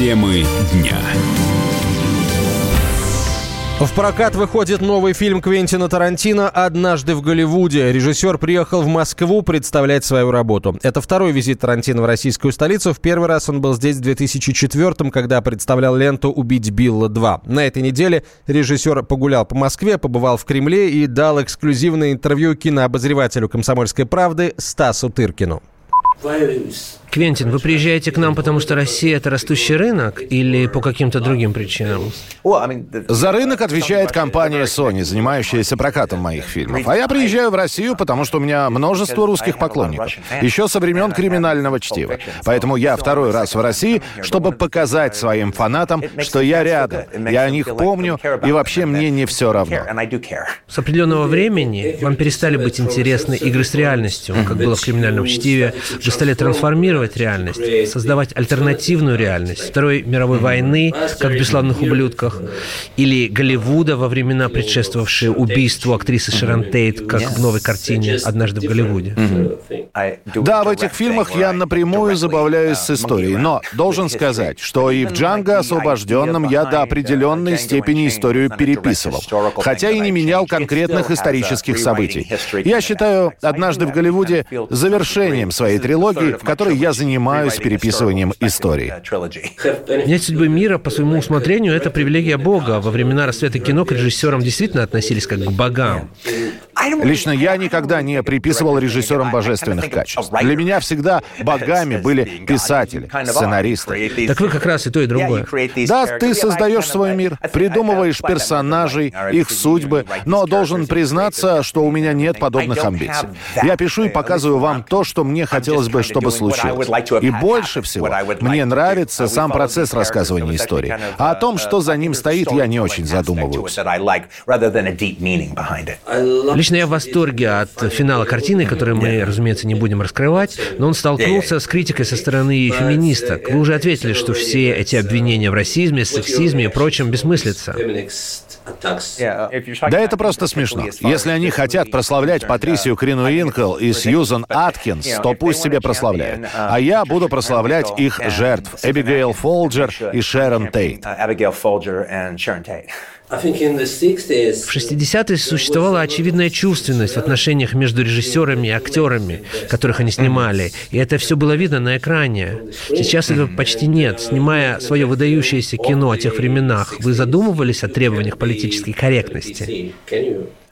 Темы дня. В прокат выходит новый фильм Квентина Тарантино «Однажды в Голливуде». Режиссер приехал в Москву представлять свою работу. Это второй визит Тарантино в российскую столицу. В первый раз он был здесь в 2004 когда представлял ленту «Убить Билла 2». На этой неделе режиссер погулял по Москве, побывал в Кремле и дал эксклюзивное интервью кинообозревателю «Комсомольской правды» Стасу Тыркину. Квентин, вы приезжаете к нам, потому что Россия – это растущий рынок или по каким-то другим причинам? За рынок отвечает компания Sony, занимающаяся прокатом моих фильмов. А я приезжаю в Россию, потому что у меня множество русских поклонников. Еще со времен криминального чтива. Поэтому я второй раз в России, чтобы показать своим фанатам, что я рядом. Я о них помню, и вообще мне не все равно. С определенного времени вам перестали быть интересны игры с реальностью, как было в криминальном чтиве. Вы стали трансформировать моделировать реальность, создавать альтернативную реальность Второй мировой войны, как в «Бесславных ублюдках», или Голливуда во времена, предшествовавшие убийству актрисы Шерон Тейт, как в новой картине «Однажды в Голливуде». Да, в этих фильмах я напрямую забавляюсь с историей, но должен сказать, что и в «Джанго освобожденном» я до определенной степени историю переписывал, хотя и не менял конкретных исторических событий. Я считаю «Однажды в Голливуде» завершением своей трилогии, в которой я занимаюсь переписыванием истории. Менять судьбы мира по своему усмотрению – это привилегия Бога. Во времена расцвета кино к режиссерам действительно относились как к богам. Лично я никогда не приписывал режиссерам божественных качеств. Для меня всегда богами были писатели, сценаристы. Так вы как раз и то, и другое. Да, ты создаешь свой мир, придумываешь персонажей, их судьбы, но должен признаться, что у меня нет подобных амбиций. Я пишу и показываю вам то, что мне хотелось бы, чтобы случилось. И больше всего мне нравится сам процесс рассказывания истории. А о том, что за ним стоит, я не очень задумываюсь. Лично я в восторге от финала картины, который мы, разумеется, не будем раскрывать, но он столкнулся с критикой со стороны феминисток. Вы уже ответили, что все эти обвинения в расизме, сексизме и прочем бессмыслица. Да это просто смешно. Если они хотят прославлять Патрисию Кринуинкл и Сьюзан Аткинс, то пусть себе прославляют. А я буду прославлять их жертв Эбигейл Фолджер и Шерон Тейт. В 60-е существовала очевидная чувственность в отношениях между режиссерами и актерами, которых они снимали. И это все было видно на экране. Сейчас этого почти нет. Снимая свое выдающееся кино о тех временах, вы задумывались о требованиях политической корректности?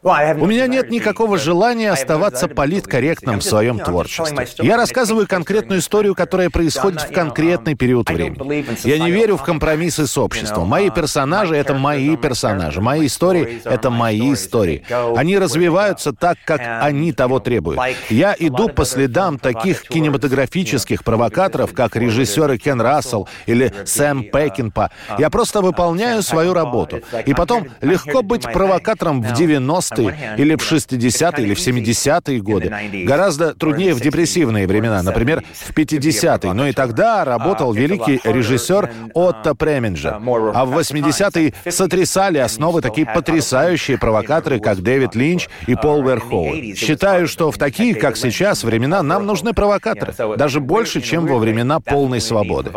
У меня нет никакого желания оставаться политкорректным в своем творчестве. Я рассказываю конкретную историю, которая происходит в конкретный период времени. Я не верю в компромиссы с обществом. Мои персонажи — это мои персонажи. Мои истории — это мои истории. Они развиваются так, как они того требуют. Я иду по следам таких кинематографических провокаторов, как режиссеры Кен Рассел или Сэм Пекинпа. Я просто выполняю свою работу. И потом легко быть провокатором в 90 90-е или в 60-е или в 70-е годы. Гораздо труднее в депрессивные времена, например, в 50-е. Но и тогда работал великий режиссер Отто Преминджер. А в 80-е сотрясали основы такие потрясающие провокаторы, как Дэвид Линч и Пол Верхоуэн. Считаю, что в такие, как сейчас, времена нам нужны провокаторы. Даже больше, чем во времена полной свободы.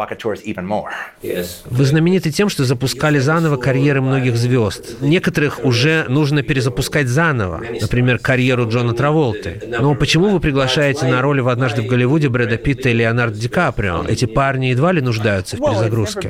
Вы знамениты тем, что запускали заново карьеры многих звезд. Некоторых уже нужно перезапускать запускать заново, например, карьеру Джона Траволты. Но почему вы приглашаете на роли в «Однажды в Голливуде» Брэда Питта и Леонардо Ди Каприо? Эти парни едва ли нуждаются в перезагрузке.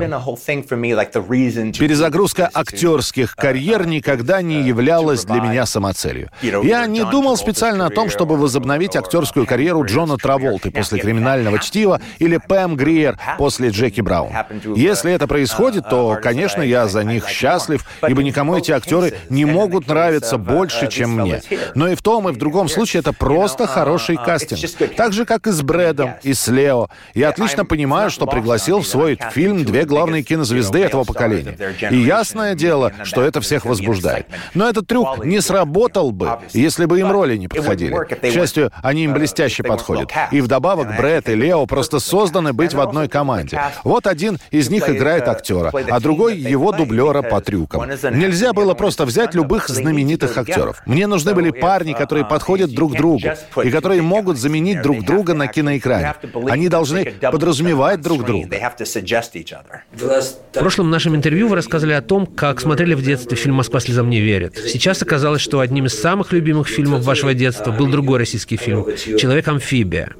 Перезагрузка актерских карьер никогда не являлась для меня самоцелью. Я не думал специально о том, чтобы возобновить актерскую карьеру Джона Траволты после «Криминального чтива» или Пэм Гриер после Джеки Браун. Если это происходит, то, конечно, я за них счастлив, ибо никому эти актеры не могут нравиться больше, больше, чем мне. Но и в том, и в другом случае это просто хороший кастинг. Так же, как и с Брэдом, и с Лео. Я отлично понимаю, что пригласил в свой фильм две главные кинозвезды этого поколения. И ясное дело, что это всех возбуждает. Но этот трюк не сработал бы, если бы им роли не подходили. К счастью, они им блестяще подходят. И вдобавок Брэд и Лео просто созданы быть в одной команде. Вот один из них играет актера, а другой его дублера по трюкам. Нельзя было просто взять любых знаменитых актеров актеров. Мне нужны были парни, которые подходят друг другу и которые могут заменить друг друга на киноэкране. Они должны подразумевать друг друга. В прошлом нашем интервью вы рассказали о том, как смотрели в детстве фильм «Москва слезам не верит». Сейчас оказалось, что одним из самых любимых фильмов вашего детства был другой российский фильм «Человек-амфибия».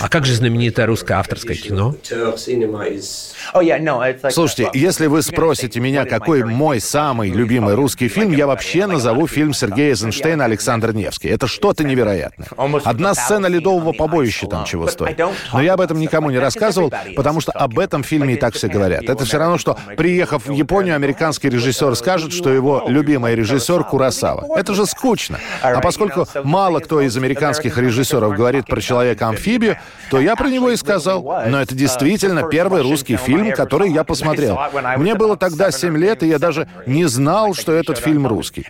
А как же знаменитое русское авторское кино? Слушайте, если вы спросите меня, какой мой самый любимый русский фильм, я вообще назову фильм Сергея Эйзенштейна «Александр Невский». Это что-то невероятное. Одна сцена ледового побоища там чего стоит. Но я об этом никому не рассказывал, потому что об этом фильме и так все говорят. Это все равно, что, приехав в Японию, американский режиссер скажет, что его любимый режиссер Курасава. Это же скучно. А поскольку мало кто из американских режиссеров говорит про человека-амфибию, то я про него и сказал. Но это действительно первый русский фильм, который я посмотрел. Мне было тогда 7 лет, и я даже не знал, что этот фильм русский.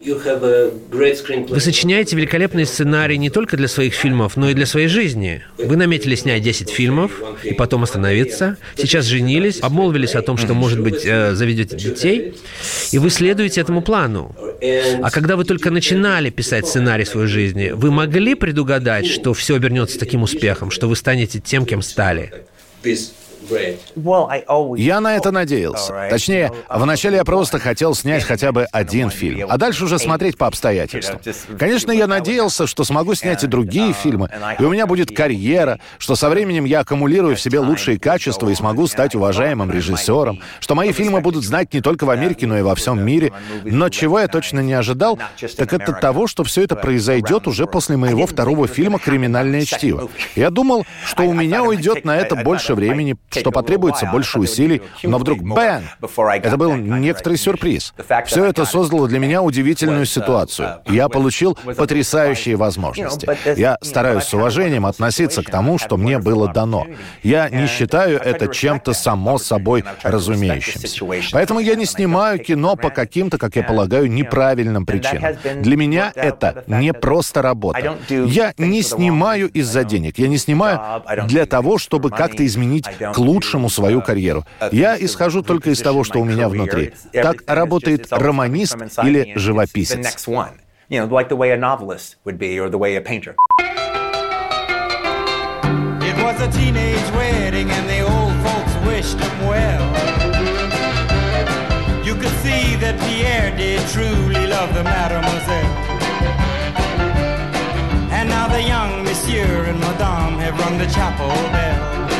Вы сочиняете великолепный сценарий не только для своих фильмов, но и для своей жизни. Вы наметили снять 10 фильмов и потом остановиться. Сейчас женились, обмолвились о том, что, может быть, э, заведете детей, и вы следуете этому плану. А когда вы только начинали писать сценарий своей жизни, вы могли предугадать, что все обернется таким успехом, что вы станете тем, кем стали? Я на это надеялся. Точнее, вначале я просто хотел снять хотя бы один фильм, а дальше уже смотреть по обстоятельствам. Конечно, я надеялся, что смогу снять и другие фильмы, и у меня будет карьера, что со временем я аккумулирую в себе лучшие качества и смогу стать уважаемым режиссером, что мои фильмы будут знать не только в Америке, но и во всем мире. Но чего я точно не ожидал, так это того, что все это произойдет уже после моего второго фильма «Криминальное чтиво». Я думал, что у меня уйдет на это больше времени, что потребуется больше усилий, но вдруг бэн! Это был некоторый сюрприз. Все это создало для меня удивительную ситуацию. Я получил потрясающие возможности. Я стараюсь с уважением относиться к тому, что мне было дано. Я не считаю это чем-то само собой разумеющимся. Поэтому я не снимаю кино по каким-то, как я полагаю, неправильным причинам. Для меня это не просто работа. Я не снимаю из-за денег. Я не снимаю для того, чтобы как-то изменить лучшему свою карьеру. Я исхожу только из того, что у меня внутри. Так работает романист или живописец. was a teenage wedding and the old folks wished him well. You could see that Pierre did truly love the mademoiselle. And now the young monsieur and madame have rung the chapel bell.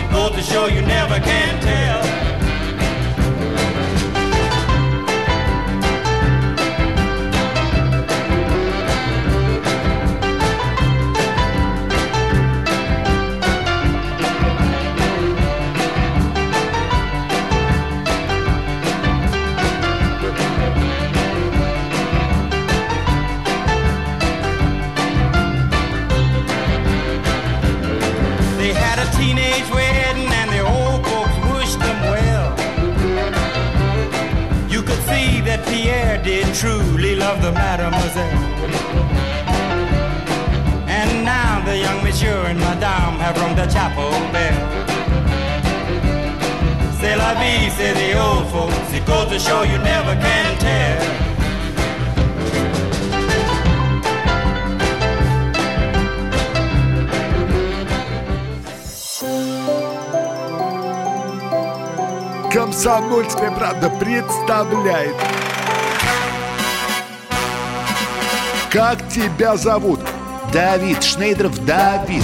Goes to show you never can tell. Chapel bell. C'est la be, say the old folks. It goes to show you never can tell. Комсомольская правда представляет. Как тебя зовут? Давид Шнейдеров Давид.